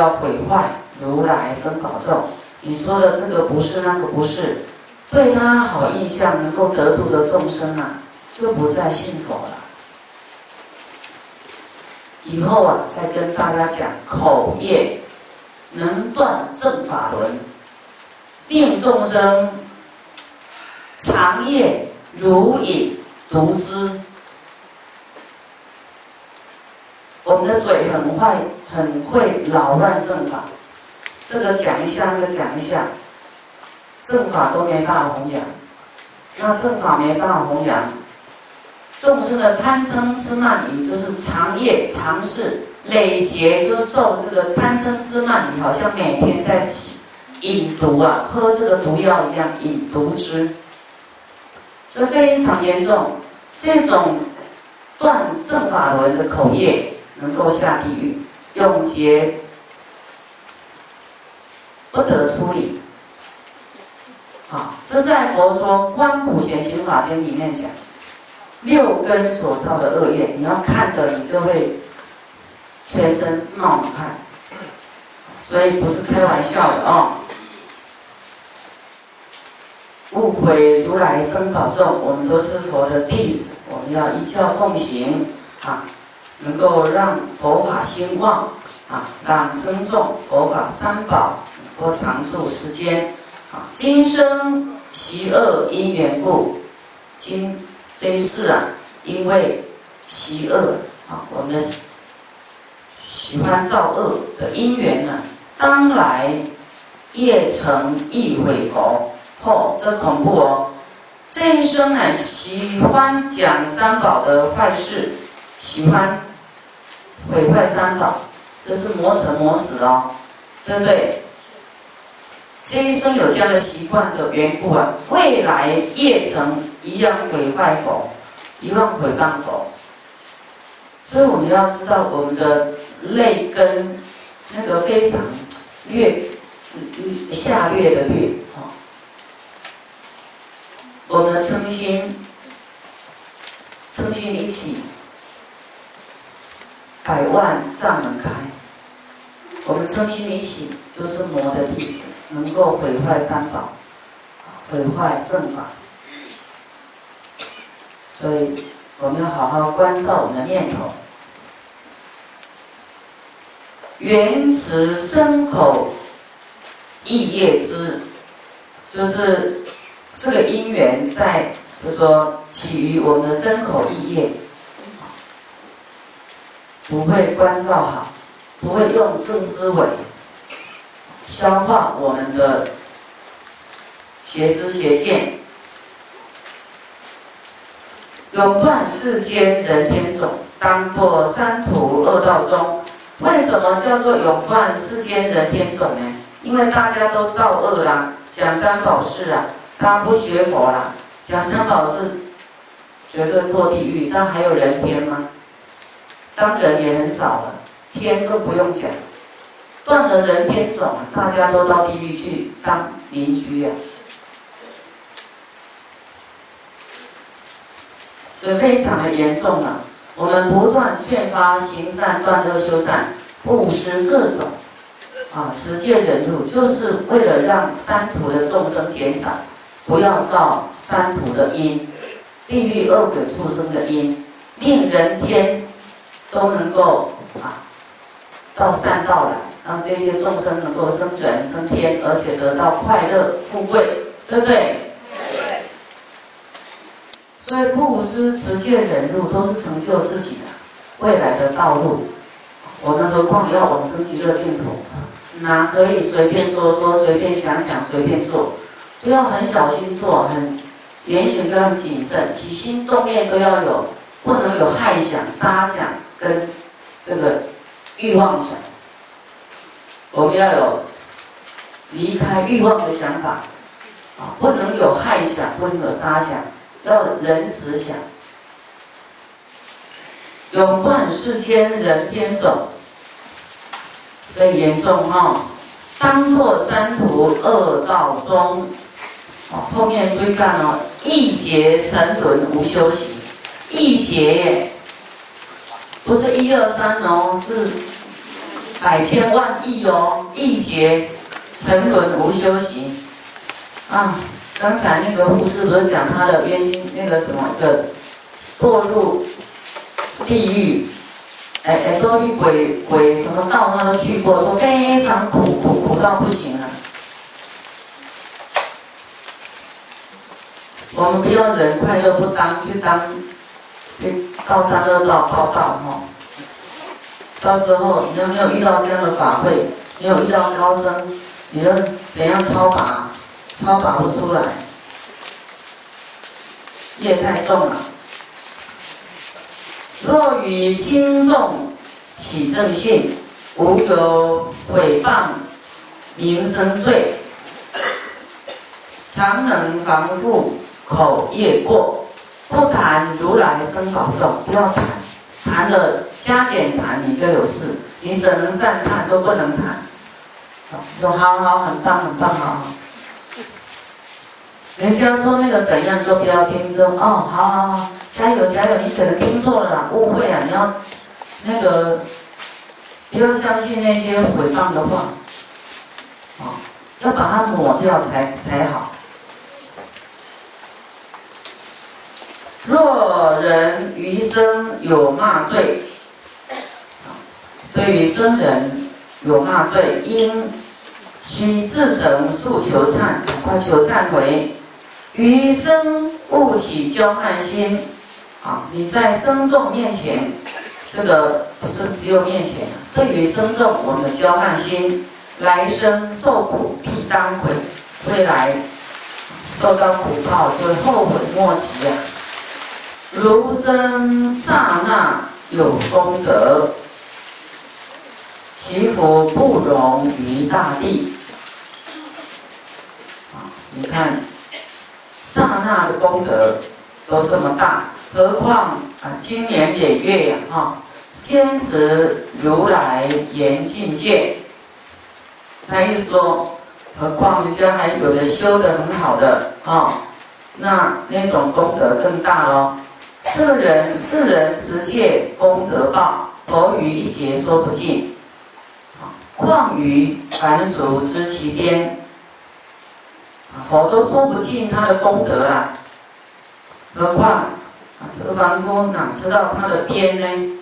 要毁坏如来生宝咒。你说的这个不是，那个不是，对他好印象能够得度的众生啊，就不再信佛了。以后啊，再跟大家讲口业能断正法轮，令众生长夜如影独知。我们的嘴很坏，很会扰乱正法。这个讲一下，那个讲一下，正法都没办法弘扬。那正法没办法弘扬，众生的贪嗔痴慢疑就是长夜长事累劫，就受这个贪嗔痴慢疑，好像每天在起饮毒啊，喝这个毒药一样，饮毒汁，这非常严重。这种断正法轮的口业。能够下地，永劫不得出离。好，这在佛说《观普贤行法经》里面讲，六根所造的恶业，你要看的，你就会全身冒汗，所以不是开玩笑的哦。误会如来生保重，我们都是佛的弟子，我们要依教奉行啊。能够让佛法兴旺啊，让僧众佛法三宝能够常住世间啊。今生习恶因缘故，今这一世啊，因为习恶啊，我们喜欢造恶的因缘呢，当来业成亦毁佛。嚯，这恐怖哦！这一生呢，喜欢讲三宝的坏事，喜欢。毁坏三宝，这是磨成磨子哦，对不对？这一生有这样的习惯的缘故啊，未来业成一样毁坏佛，一样毁谤佛。所以我们要知道我们的泪根那个非常略下略的略啊，我们的嗔心，称心一起。百万障门开，我们称心一起就是魔的弟子，能够毁坏三宝，毁坏正法。所以我们要好好关照我们的念头。缘持身口意业之，就是这个因缘在，就说起于我们的身口意业。不会关照好，不会用正思维消化我们的邪知邪见，永断世间人天种，当堕三途恶道中。为什么叫做永断世间人天种呢？因为大家都造恶啦，讲三宝事啊，他不学佛啦，讲三宝事绝对堕地狱，但还有人天吗？当人也很少了，天更不用讲，断了人天种，大家都到地狱去当邻居呀，所以非常的严重了。我们不断劝发行善、断恶修善、布施各种啊，持戒忍辱，就是为了让三途的众生减少，不要造三途的因，地狱恶鬼畜生的因，令人天。都能够啊到善道来，让这些众生能够生转升天，而且得到快乐富贵，对不对？对。所以布施、持戒、忍辱都是成就自己的未来的道路。我们何况要往生极乐净土，哪可以随便说说、随便想想、随便做？都要很小心做，很言行都要很谨慎，起心动念都要有，不能有害想、杀想。跟这个欲望想，我们要有离开欲望的想法啊，不能有害想，不能有杀想，要仁慈想，永断世间人天种，这严重哈，当堕三途恶道中，哦，后面注意看哦，一劫沉沦无休息，一劫。不是一二三哦，是百千万亿哦，亿劫沉沦无修行啊！刚才那个护士不是讲他的冤心那个什么的堕入地狱，哎哎，堕入鬼鬼什么道他都去过，说非常苦苦苦到不行了。我们不要人快乐不当，去当去道三恶道报道哈。到时候你有没有遇到这样的法会？你有遇到高僧，你就怎样超拔，超拔不出来，业太重了。若与轻重起正信，无有诽谤名声罪，常能防护口业过，不谈如来生保重，不要谈。谈了加减谈，你就有事，你只能赞叹，都不能谈。说好好，很棒，很棒，好好。人家说那个怎样，都不要听。说哦，好好好，加油加油，你可能听错了啦，误会啊，你要那个不要相信那些诽谤的话，啊，要把它抹掉才才好。若人余生有骂罪，对于生人有骂罪，应须自诚诉求忏，快求忏悔。余生勿起骄慢心。啊，你在生众面前，这个不是只有面前，对于生众，我们的骄慢心，来生受苦必当悔，未来受到苦报就后悔莫及啊。如生刹那有功德，其福不容于大地。啊，你看，刹那的功德都这么大，何况啊，今年连月呀，哈，坚持如来严境界。他意思说，何况人家还有的修的很好的啊，那那种功德更大喽。这人世人持戒功德报，佛于一劫说不尽。况于凡俗知其边，佛都说不尽他的功德了，何况这个凡夫哪知道他的边呢？